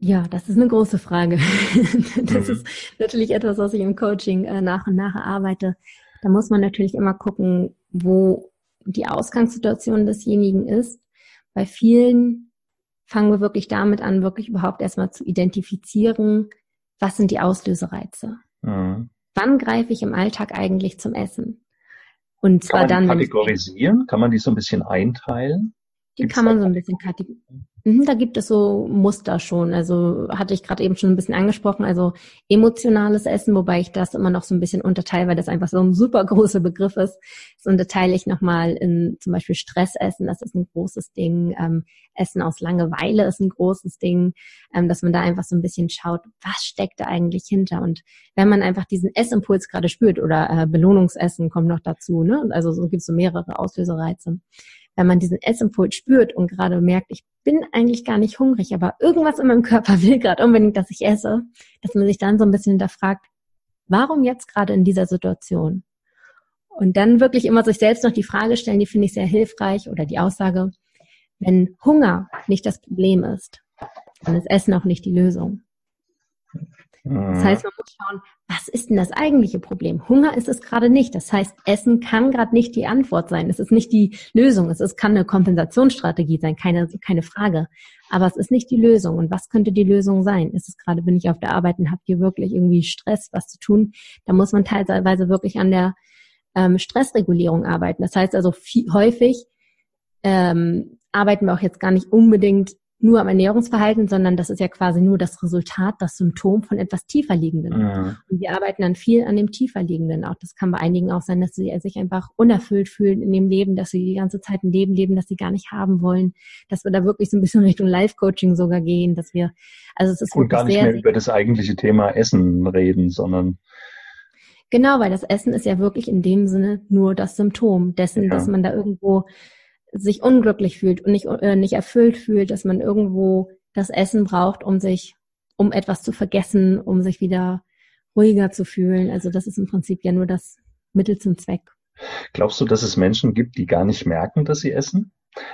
Ja, das ist eine große Frage. das mhm. ist natürlich etwas, was ich im Coaching äh, nach und nach erarbeite. Da muss man natürlich immer gucken, wo die Ausgangssituation desjenigen ist. Bei vielen fangen wir wirklich damit an, wirklich überhaupt erstmal zu identifizieren, was sind die Auslösereize? Mhm. Wann greife ich im Alltag eigentlich zum Essen? Und zwar kann man die dann. Kategorisieren? Kann man die so ein bisschen einteilen? Die Gibt's kann man so ein bisschen kategorisieren. Mhm, da gibt es so Muster schon. Also hatte ich gerade eben schon ein bisschen angesprochen. Also emotionales Essen, wobei ich das immer noch so ein bisschen unterteile, weil das einfach so ein super großer Begriff ist. Das unterteile ich nochmal in zum Beispiel Stressessen. Das ist ein großes Ding. Ähm, Essen aus Langeweile ist ein großes Ding. Ähm, dass man da einfach so ein bisschen schaut, was steckt da eigentlich hinter? Und wenn man einfach diesen Essimpuls gerade spürt oder äh, Belohnungsessen kommt noch dazu, ne? Also so gibt es so mehrere Auslösereize wenn man diesen Essimpuls spürt und gerade merkt, ich bin eigentlich gar nicht hungrig, aber irgendwas in meinem Körper will gerade unbedingt, dass ich esse, dass man sich dann so ein bisschen hinterfragt, warum jetzt gerade in dieser Situation? Und dann wirklich immer sich selbst noch die Frage stellen, die finde ich sehr hilfreich, oder die Aussage, wenn Hunger nicht das Problem ist, dann ist Essen auch nicht die Lösung. Das mhm. heißt, man muss schauen, was ist denn das eigentliche Problem? Hunger ist es gerade nicht. Das heißt, Essen kann gerade nicht die Antwort sein. Es ist nicht die Lösung. Es ist, kann eine Kompensationsstrategie sein, keine, keine Frage. Aber es ist nicht die Lösung. Und was könnte die Lösung sein? Ist es gerade, bin ich auf der Arbeit und habe hier wirklich irgendwie Stress, was zu tun? Da muss man teilweise wirklich an der ähm, Stressregulierung arbeiten. Das heißt also viel, häufig ähm, arbeiten wir auch jetzt gar nicht unbedingt nur am Ernährungsverhalten, sondern das ist ja quasi nur das Resultat, das Symptom von etwas tiefer liegenden. Ja. Und wir arbeiten dann viel an dem tiefer liegenden. Auch das kann bei einigen auch sein, dass sie sich einfach unerfüllt fühlen in dem Leben, dass sie die ganze Zeit ein Leben leben, das sie gar nicht haben wollen, dass wir da wirklich so ein bisschen Richtung Life-Coaching sogar gehen, dass wir, also es ist und gar nicht sehr, mehr über das eigentliche Thema Essen reden, sondern Genau, weil das Essen ist ja wirklich in dem Sinne nur das Symptom dessen, ja. dass man da irgendwo sich unglücklich fühlt und nicht, äh, nicht erfüllt fühlt, dass man irgendwo das Essen braucht, um sich, um etwas zu vergessen, um sich wieder ruhiger zu fühlen. Also das ist im Prinzip ja nur das Mittel zum Zweck. Glaubst du, dass es Menschen gibt, die gar nicht merken, dass sie essen?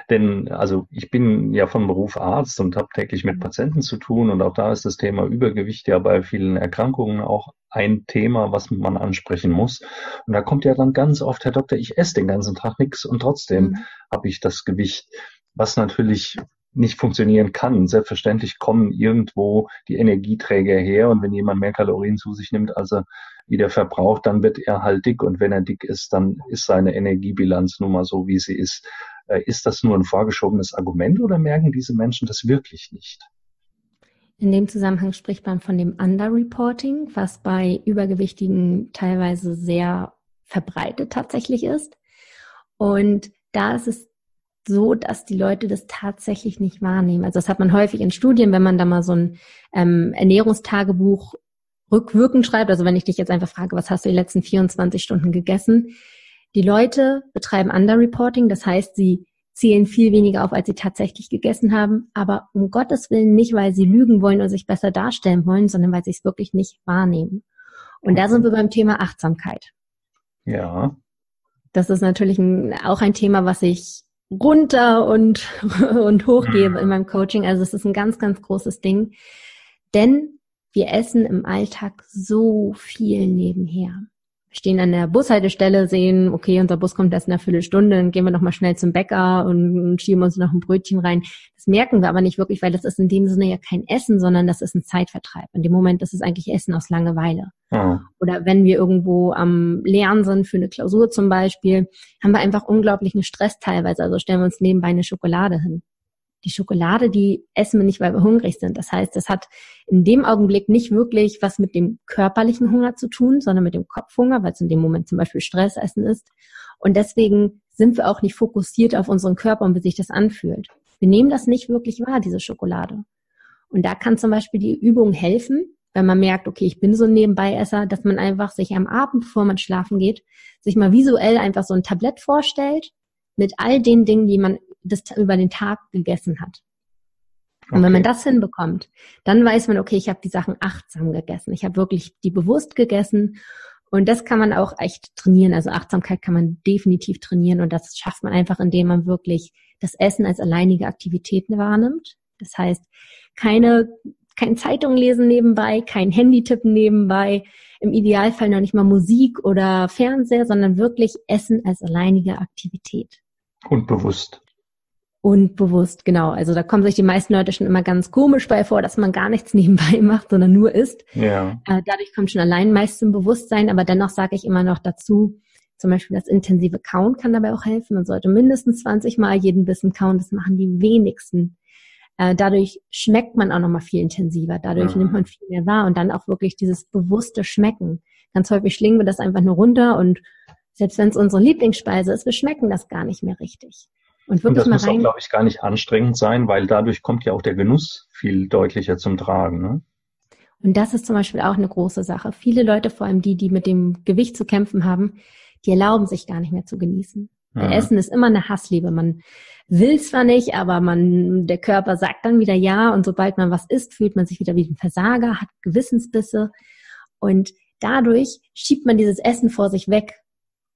Denn also ich bin ja von Beruf Arzt und habe täglich mit Patienten zu tun und auch da ist das Thema Übergewicht ja bei vielen Erkrankungen auch ein Thema, was man ansprechen muss. Und da kommt ja dann ganz oft, Herr Doktor, ich esse den ganzen Tag nichts und trotzdem mhm. habe ich das Gewicht, was natürlich nicht funktionieren kann. Selbstverständlich kommen irgendwo die Energieträger her und wenn jemand mehr Kalorien zu sich nimmt, als er wieder verbraucht, dann wird er halt dick und wenn er dick ist, dann ist seine Energiebilanz nun mal so, wie sie ist. Äh, ist das nur ein vorgeschobenes Argument oder merken diese Menschen das wirklich nicht? In dem Zusammenhang spricht man von dem Underreporting, was bei Übergewichtigen teilweise sehr verbreitet tatsächlich ist. Und da ist es so, dass die Leute das tatsächlich nicht wahrnehmen. Also das hat man häufig in Studien, wenn man da mal so ein ähm, Ernährungstagebuch rückwirkend schreibt. Also wenn ich dich jetzt einfach frage, was hast du die letzten 24 Stunden gegessen, die Leute betreiben Underreporting, das heißt, sie zählen viel weniger auf, als sie tatsächlich gegessen haben, aber um Gottes Willen nicht, weil sie lügen wollen oder sich besser darstellen wollen, sondern weil sie es wirklich nicht wahrnehmen. Und da sind wir beim Thema Achtsamkeit. Ja. Das ist natürlich ein, auch ein Thema, was ich runter und, und hochgebe in meinem Coaching. Also es ist ein ganz, ganz großes Ding. Denn wir essen im Alltag so viel nebenher stehen an der Bushaltestelle, sehen, okay, unser Bus kommt erst in einer Viertelstunde, dann gehen wir nochmal schnell zum Bäcker und schieben uns noch ein Brötchen rein. Das merken wir aber nicht wirklich, weil das ist in dem Sinne ja kein Essen, sondern das ist ein Zeitvertreib. In dem Moment ist es eigentlich Essen aus Langeweile. Ja. Oder wenn wir irgendwo am Lernen sind für eine Klausur zum Beispiel, haben wir einfach unglaublichen Stress teilweise. Also stellen wir uns nebenbei eine Schokolade hin die Schokolade, die essen wir nicht, weil wir hungrig sind. Das heißt, das hat in dem Augenblick nicht wirklich was mit dem körperlichen Hunger zu tun, sondern mit dem Kopfhunger, weil es in dem Moment zum Beispiel Stressessen ist. Und deswegen sind wir auch nicht fokussiert auf unseren Körper und wie sich das anfühlt. Wir nehmen das nicht wirklich wahr, diese Schokolade. Und da kann zum Beispiel die Übung helfen, wenn man merkt, okay, ich bin so ein Nebenbeiesser, dass man einfach sich am Abend, bevor man schlafen geht, sich mal visuell einfach so ein Tablett vorstellt mit all den Dingen, die man das, über den Tag gegessen hat. Und okay. wenn man das hinbekommt, dann weiß man, okay, ich habe die Sachen achtsam gegessen. Ich habe wirklich die bewusst gegessen. Und das kann man auch echt trainieren. Also Achtsamkeit kann man definitiv trainieren. Und das schafft man einfach, indem man wirklich das Essen als alleinige Aktivität wahrnimmt. Das heißt, keine, kein Zeitung lesen nebenbei, kein Handy tippen nebenbei, im Idealfall noch nicht mal Musik oder Fernseher, sondern wirklich Essen als alleinige Aktivität. Und bewusst. Und bewusst, genau. Also da kommen sich die meisten Leute schon immer ganz komisch bei vor, dass man gar nichts nebenbei macht, sondern nur isst. Ja. Äh, dadurch kommt schon allein meist zum Bewusstsein, aber dennoch sage ich immer noch dazu, zum Beispiel das intensive Kauen kann dabei auch helfen. Man sollte mindestens 20 Mal jeden Bissen kauen. Das machen die wenigsten. Äh, dadurch schmeckt man auch nochmal viel intensiver. Dadurch ja. nimmt man viel mehr wahr und dann auch wirklich dieses bewusste Schmecken. Ganz häufig schlingen wir das einfach nur runter und selbst wenn es unsere Lieblingsspeise ist, wir schmecken das gar nicht mehr richtig. Und wirklich und das mal muss auch, glaube ich, gar nicht anstrengend sein, weil dadurch kommt ja auch der Genuss viel deutlicher zum Tragen. Ne? Und das ist zum Beispiel auch eine große Sache. Viele Leute, vor allem die, die mit dem Gewicht zu kämpfen haben, die erlauben sich gar nicht mehr zu genießen. Der Essen ist immer eine Hassliebe. Man will zwar nicht, aber man, der Körper sagt dann wieder ja und sobald man was isst, fühlt man sich wieder wie ein Versager, hat Gewissensbisse und dadurch schiebt man dieses Essen vor sich weg.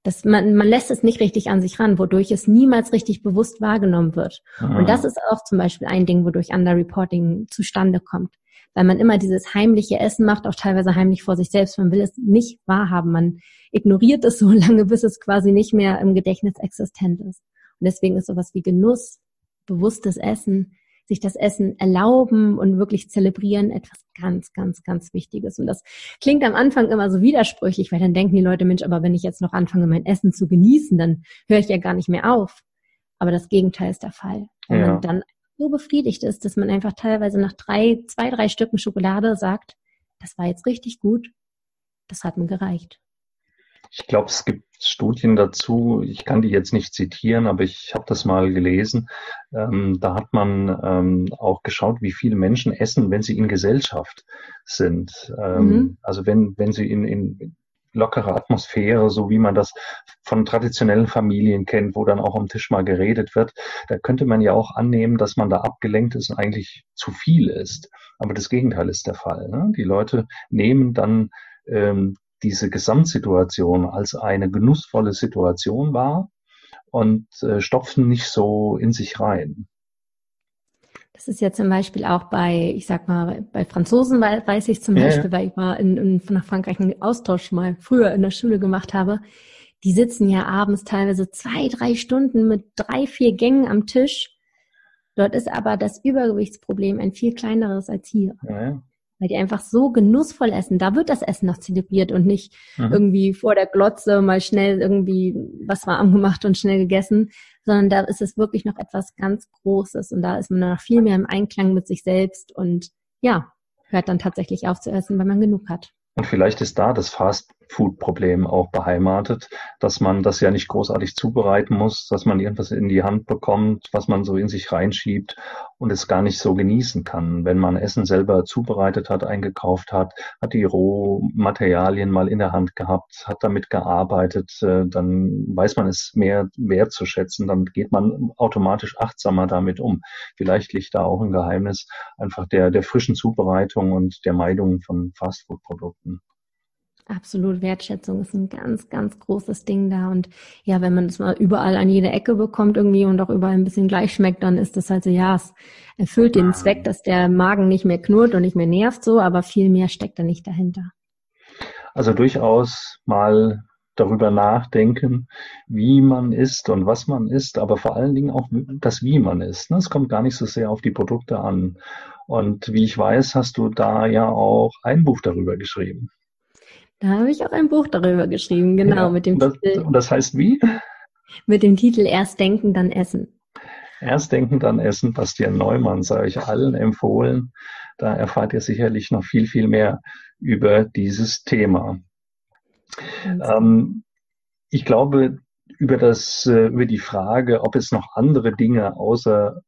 Das, man, man lässt es nicht richtig an sich ran, wodurch es niemals richtig bewusst wahrgenommen wird. Mhm. Und das ist auch zum Beispiel ein Ding, wodurch Underreporting zustande kommt weil man immer dieses heimliche Essen macht, auch teilweise heimlich vor sich selbst. Man will es nicht wahrhaben. Man ignoriert es so lange, bis es quasi nicht mehr im Gedächtnis existent ist. Und deswegen ist sowas wie Genuss, bewusstes Essen, sich das Essen erlauben und wirklich zelebrieren etwas ganz, ganz, ganz Wichtiges. Und das klingt am Anfang immer so widersprüchlich, weil dann denken die Leute, Mensch, aber wenn ich jetzt noch anfange, mein Essen zu genießen, dann höre ich ja gar nicht mehr auf. Aber das Gegenteil ist der Fall. Wenn ja. man dann so befriedigt ist, dass man einfach teilweise nach drei, zwei, drei Stücken Schokolade sagt, das war jetzt richtig gut, das hat mir gereicht. Ich glaube, es gibt Studien dazu. Ich kann die jetzt nicht zitieren, aber ich habe das mal gelesen. Ähm, da hat man ähm, auch geschaut, wie viele Menschen essen, wenn sie in Gesellschaft sind. Ähm, mhm. Also wenn, wenn sie in, in lockere Atmosphäre, so wie man das von traditionellen Familien kennt, wo dann auch am Tisch mal geredet wird. Da könnte man ja auch annehmen, dass man da abgelenkt ist und eigentlich zu viel ist. Aber das Gegenteil ist der Fall. Ne? Die Leute nehmen dann ähm, diese Gesamtsituation als eine genussvolle Situation wahr und äh, stopfen nicht so in sich rein. Das ist ja zum Beispiel auch bei, ich sag mal, bei Franzosen weiß ich zum ja, Beispiel, weil ich mal in, in, nach Frankreich einen Austausch mal früher in der Schule gemacht habe. Die sitzen ja abends teilweise zwei, drei Stunden mit drei, vier Gängen am Tisch. Dort ist aber das Übergewichtsproblem ein viel kleineres als hier. Ja, weil die einfach so genussvoll essen. Da wird das Essen noch zelebriert und nicht mhm. irgendwie vor der Glotze mal schnell irgendwie was warm gemacht und schnell gegessen, sondern da ist es wirklich noch etwas ganz Großes und da ist man noch viel mehr im Einklang mit sich selbst und ja, hört dann tatsächlich auf zu essen, wenn man genug hat. Und vielleicht ist da das Fast Food-Problem auch beheimatet, dass man das ja nicht großartig zubereiten muss, dass man irgendwas in die Hand bekommt, was man so in sich reinschiebt und es gar nicht so genießen kann. Wenn man Essen selber zubereitet hat, eingekauft hat, hat die Rohmaterialien mal in der Hand gehabt, hat damit gearbeitet, äh, dann weiß man es mehr wertzuschätzen, dann geht man automatisch achtsamer damit um. Vielleicht liegt da auch ein Geheimnis einfach der, der frischen Zubereitung und der Meidung von Fastfood-Produkten. Absolut, Wertschätzung ist ein ganz, ganz großes Ding da. Und ja, wenn man es mal überall an jede Ecke bekommt irgendwie und auch überall ein bisschen gleich schmeckt, dann ist das halt so, ja, es erfüllt den Zweck, dass der Magen nicht mehr knurrt und nicht mehr nervt so, aber viel mehr steckt da nicht dahinter. Also durchaus mal darüber nachdenken, wie man isst und was man isst, aber vor allen Dingen auch das, wie man isst. Ne? Es kommt gar nicht so sehr auf die Produkte an. Und wie ich weiß, hast du da ja auch ein Buch darüber geschrieben. Da habe ich auch ein Buch darüber geschrieben, genau, ja, mit dem das, Titel. Und das heißt wie? Mit dem Titel Erst denken, dann essen. Erst denken, dann essen, Bastian Neumann, sei euch allen empfohlen. Da erfahrt ihr sicherlich noch viel, viel mehr über dieses Thema. Ähm, ich glaube, über das, äh, über die Frage, ob es noch andere Dinge außer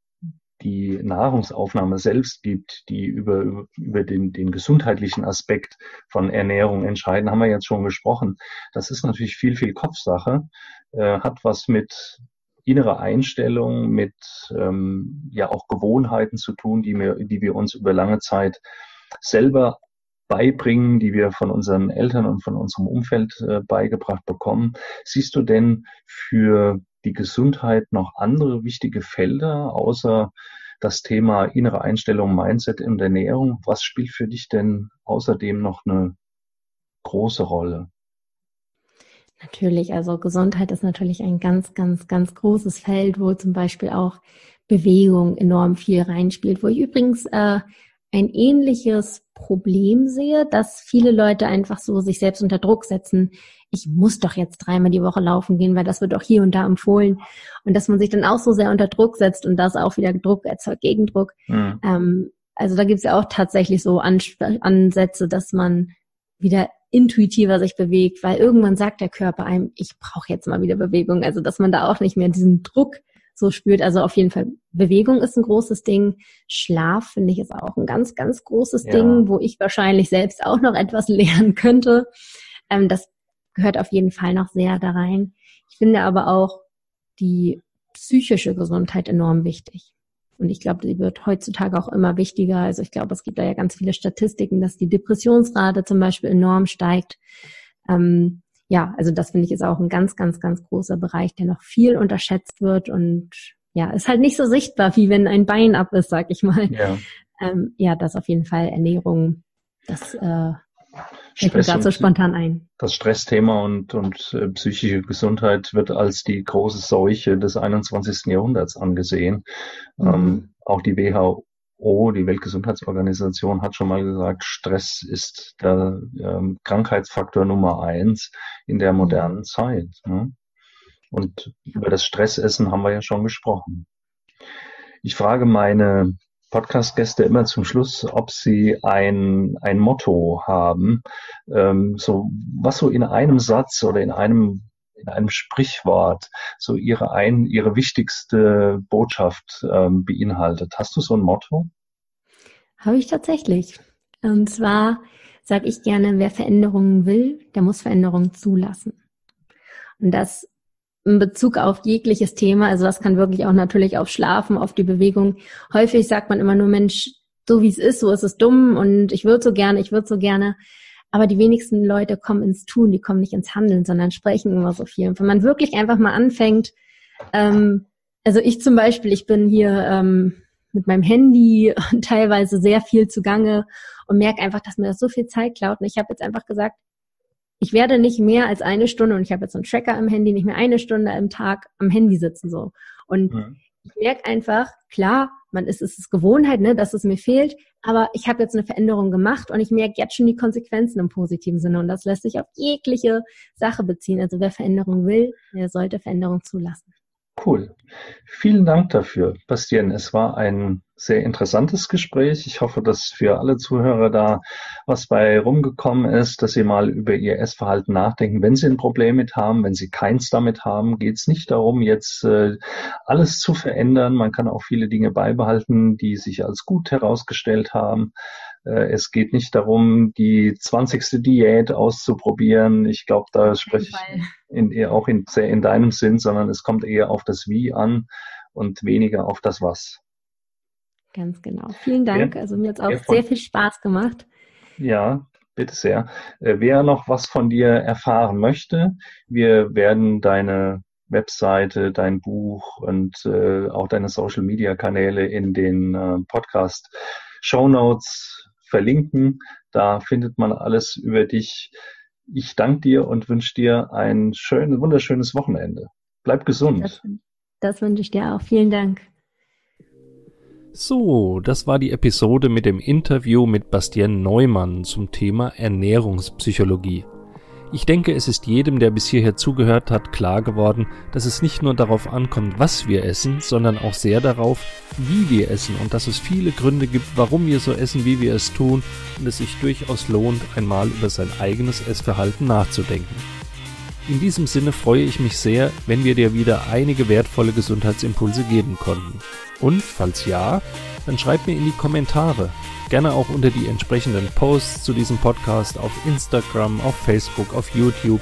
die Nahrungsaufnahme selbst gibt, die über, über den, den gesundheitlichen Aspekt von Ernährung entscheiden, haben wir jetzt schon gesprochen. Das ist natürlich viel, viel Kopfsache, äh, hat was mit innere Einstellung, mit ähm, ja auch Gewohnheiten zu tun, die wir, die wir uns über lange Zeit selber beibringen, die wir von unseren Eltern und von unserem Umfeld äh, beigebracht bekommen. Siehst du denn für die Gesundheit noch andere wichtige Felder außer das Thema innere Einstellung, Mindset und Ernährung? Was spielt für dich denn außerdem noch eine große Rolle? Natürlich, also Gesundheit ist natürlich ein ganz, ganz, ganz großes Feld, wo zum Beispiel auch Bewegung enorm viel reinspielt, wo ich übrigens äh, ein ähnliches Problem sehe, dass viele Leute einfach so sich selbst unter Druck setzen. Ich muss doch jetzt dreimal die Woche laufen gehen, weil das wird auch hier und da empfohlen. Und dass man sich dann auch so sehr unter Druck setzt und das auch wieder Druck erzeugt Gegendruck. Mhm. Ähm, also da gibt es ja auch tatsächlich so Ansätze, dass man wieder intuitiver sich bewegt, weil irgendwann sagt der Körper einem, ich brauche jetzt mal wieder Bewegung. Also dass man da auch nicht mehr diesen Druck so spürt. Also auf jeden Fall Bewegung ist ein großes Ding. Schlaf finde ich ist auch ein ganz, ganz großes ja. Ding, wo ich wahrscheinlich selbst auch noch etwas lernen könnte. Ähm, das gehört auf jeden Fall noch sehr da rein. Ich finde aber auch die psychische Gesundheit enorm wichtig. Und ich glaube, die wird heutzutage auch immer wichtiger. Also ich glaube, es gibt da ja ganz viele Statistiken, dass die Depressionsrate zum Beispiel enorm steigt. Ähm, ja, also das finde ich ist auch ein ganz, ganz, ganz großer Bereich, der noch viel unterschätzt wird und ja, ist halt nicht so sichtbar, wie wenn ein Bein ab ist, sag ich mal. Ja, ähm, ja das auf jeden Fall Ernährung, das äh, fällt mir dazu spontan ein. Das Stressthema und, und äh, psychische Gesundheit wird als die große Seuche des 21. Jahrhunderts angesehen. Mhm. Ähm, auch die WHO WHO, die Weltgesundheitsorganisation, hat schon mal gesagt, Stress ist der ähm, Krankheitsfaktor Nummer eins in der modernen Zeit. Ne? Und über das Stressessen haben wir ja schon gesprochen. Ich frage meine Podcast-Gäste immer zum Schluss, ob sie ein, ein Motto haben, ähm, so was so in einem Satz oder in einem in einem Sprichwort so ihre ein, ihre wichtigste Botschaft ähm, beinhaltet. Hast du so ein Motto? Habe ich tatsächlich. Und zwar sage ich gerne, wer Veränderungen will, der muss Veränderungen zulassen. Und das in Bezug auf jegliches Thema, also das kann wirklich auch natürlich auf Schlafen, auf die Bewegung. Häufig sagt man immer nur, Mensch, so wie es ist, so ist es dumm und ich würde so gerne, ich würde so gerne. Aber die wenigsten Leute kommen ins Tun, die kommen nicht ins Handeln, sondern sprechen immer so viel. Und wenn man wirklich einfach mal anfängt, ähm, also ich zum Beispiel, ich bin hier ähm, mit meinem Handy teilweise sehr viel zugange und merke einfach, dass mir das so viel Zeit klaut. Und ich habe jetzt einfach gesagt, ich werde nicht mehr als eine Stunde und ich habe jetzt so einen Tracker am Handy, nicht mehr eine Stunde im Tag am Handy sitzen so. Und mhm. Ich merke einfach, klar, man ist es ist Gewohnheit, ne, dass es mir fehlt, aber ich habe jetzt eine Veränderung gemacht und ich merke jetzt schon die Konsequenzen im positiven Sinne und das lässt sich auf jegliche Sache beziehen. Also wer Veränderung will, der sollte Veränderung zulassen. Cool. Vielen Dank dafür, Bastian. Es war ein sehr interessantes Gespräch. Ich hoffe, dass für alle Zuhörer da was bei rumgekommen ist, dass sie mal über ihr Essverhalten nachdenken. Wenn sie ein Problem mit haben, wenn sie keins damit haben, geht es nicht darum, jetzt äh, alles zu verändern. Man kann auch viele Dinge beibehalten, die sich als gut herausgestellt haben. Äh, es geht nicht darum, die zwanzigste Diät auszuprobieren. Ich glaube, da spreche ich in, auch in, sehr in deinem Sinn, sondern es kommt eher auf das Wie an und weniger auf das Was. Ganz genau. Vielen Dank. Ja, also mir hat es auch sehr viel Spaß gemacht. Ja, bitte sehr. Äh, wer noch was von dir erfahren möchte, wir werden deine Webseite, dein Buch und äh, auch deine Social Media Kanäle in den äh, Podcast Show Notes verlinken. Da findet man alles über dich. Ich danke dir und wünsche dir ein schönes, wunderschönes Wochenende. Bleib gesund. Das, das wünsche ich dir auch. Vielen Dank. So, das war die Episode mit dem Interview mit Bastian Neumann zum Thema Ernährungspsychologie. Ich denke, es ist jedem, der bis hierher zugehört hat, klar geworden, dass es nicht nur darauf ankommt, was wir essen, sondern auch sehr darauf, wie wir essen und dass es viele Gründe gibt, warum wir so essen, wie wir es tun und es sich durchaus lohnt, einmal über sein eigenes Essverhalten nachzudenken. In diesem Sinne freue ich mich sehr, wenn wir dir wieder einige wertvolle Gesundheitsimpulse geben konnten. Und falls ja, dann schreib mir in die Kommentare, gerne auch unter die entsprechenden Posts zu diesem Podcast auf Instagram, auf Facebook, auf YouTube.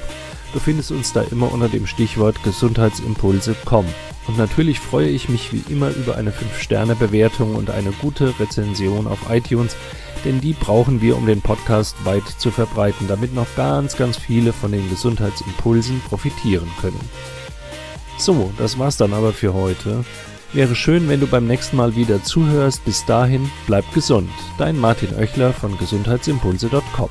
Du findest uns da immer unter dem Stichwort Gesundheitsimpulse.com. Und natürlich freue ich mich wie immer über eine 5-Sterne-Bewertung und eine gute Rezension auf iTunes, denn die brauchen wir, um den Podcast weit zu verbreiten, damit noch ganz, ganz viele von den Gesundheitsimpulsen profitieren können. So, das war's dann aber für heute. Wäre schön, wenn du beim nächsten Mal wieder zuhörst. Bis dahin, bleib gesund. Dein Martin Oechler von gesundheitsimpulse.com.